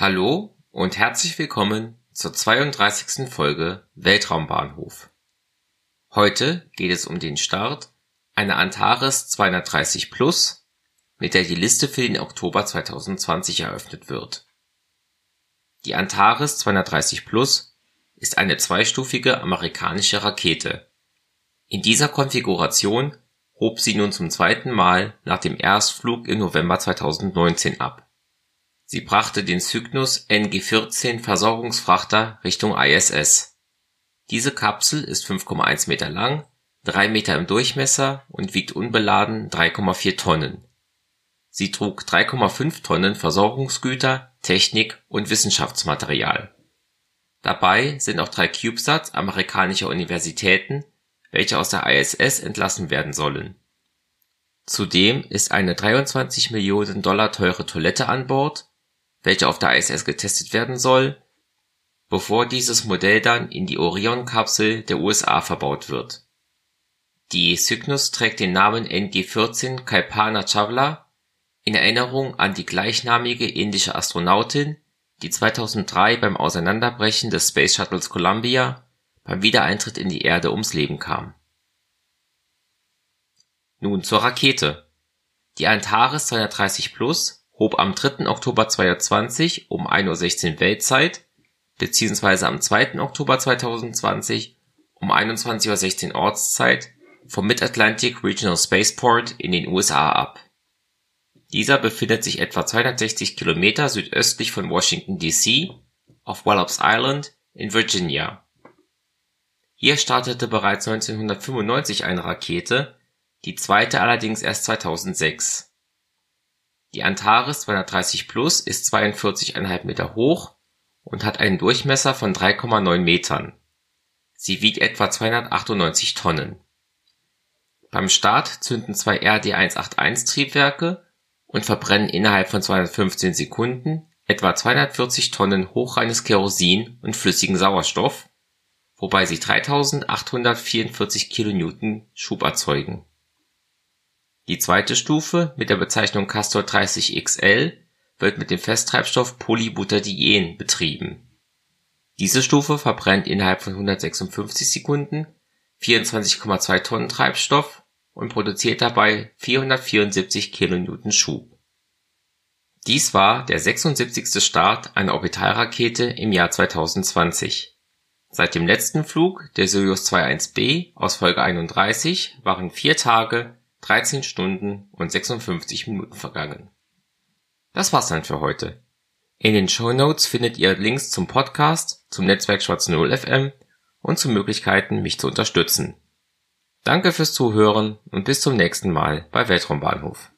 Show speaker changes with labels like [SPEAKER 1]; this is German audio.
[SPEAKER 1] Hallo und herzlich willkommen zur 32. Folge Weltraumbahnhof. Heute geht es um den Start einer Antares 230 Plus, mit der die Liste für den Oktober 2020 eröffnet wird. Die Antares 230 Plus ist eine zweistufige amerikanische Rakete. In dieser Konfiguration hob sie nun zum zweiten Mal nach dem Erstflug im November 2019 ab Sie brachte den Cygnus NG-14-Versorgungsfrachter Richtung ISS. Diese Kapsel ist 5,1 Meter lang, 3 Meter im Durchmesser und wiegt unbeladen 3,4 Tonnen. Sie trug 3,5 Tonnen Versorgungsgüter, Technik und Wissenschaftsmaterial. Dabei sind auch drei CubeSats amerikanischer Universitäten, welche aus der ISS entlassen werden sollen. Zudem ist eine 23 Millionen Dollar teure Toilette an Bord welche auf der ISS getestet werden soll, bevor dieses Modell dann in die Orion-Kapsel der USA verbaut wird. Die Cygnus trägt den Namen NG-14 Kalpana Chawla in Erinnerung an die gleichnamige indische Astronautin, die 2003 beim Auseinanderbrechen des Space Shuttles Columbia beim Wiedereintritt in die Erde ums Leben kam. Nun zur Rakete. Die Antares 230 Plus hob am 3. Oktober 2020 um 1:16 Uhr Weltzeit beziehungsweise am 2. Oktober 2020 um 21:16 Uhr Ortszeit vom Mid-Atlantic Regional Spaceport in den USA ab. Dieser befindet sich etwa 260 Kilometer südöstlich von Washington D.C. auf Wallops Island in Virginia. Hier startete bereits 1995 eine Rakete, die zweite allerdings erst 2006 die Antares 230 Plus ist 42,5 Meter hoch und hat einen Durchmesser von 3,9 Metern. Sie wiegt etwa 298 Tonnen. Beim Start zünden zwei RD-181-Triebwerke und verbrennen innerhalb von 215 Sekunden etwa 240 Tonnen hochreines Kerosin und flüssigen Sauerstoff, wobei sie 3844 kN Schub erzeugen die zweite Stufe mit der Bezeichnung Castor 30 XL wird mit dem Festtreibstoff Polybutadien betrieben. Diese Stufe verbrennt innerhalb von 156 Sekunden 24,2 Tonnen Treibstoff und produziert dabei 474 kN Schub. Dies war der 76. Start einer Orbitalrakete im Jahr 2020. Seit dem letzten Flug der Soyuz 21B aus Folge 31 waren vier Tage 13 Stunden und 56 Minuten vergangen. Das war's dann für heute. In den Show Notes findet ihr Links zum Podcast, zum Netzwerk Schwarze Null FM und zu Möglichkeiten, mich zu unterstützen. Danke fürs Zuhören und bis zum nächsten Mal bei Weltraumbahnhof.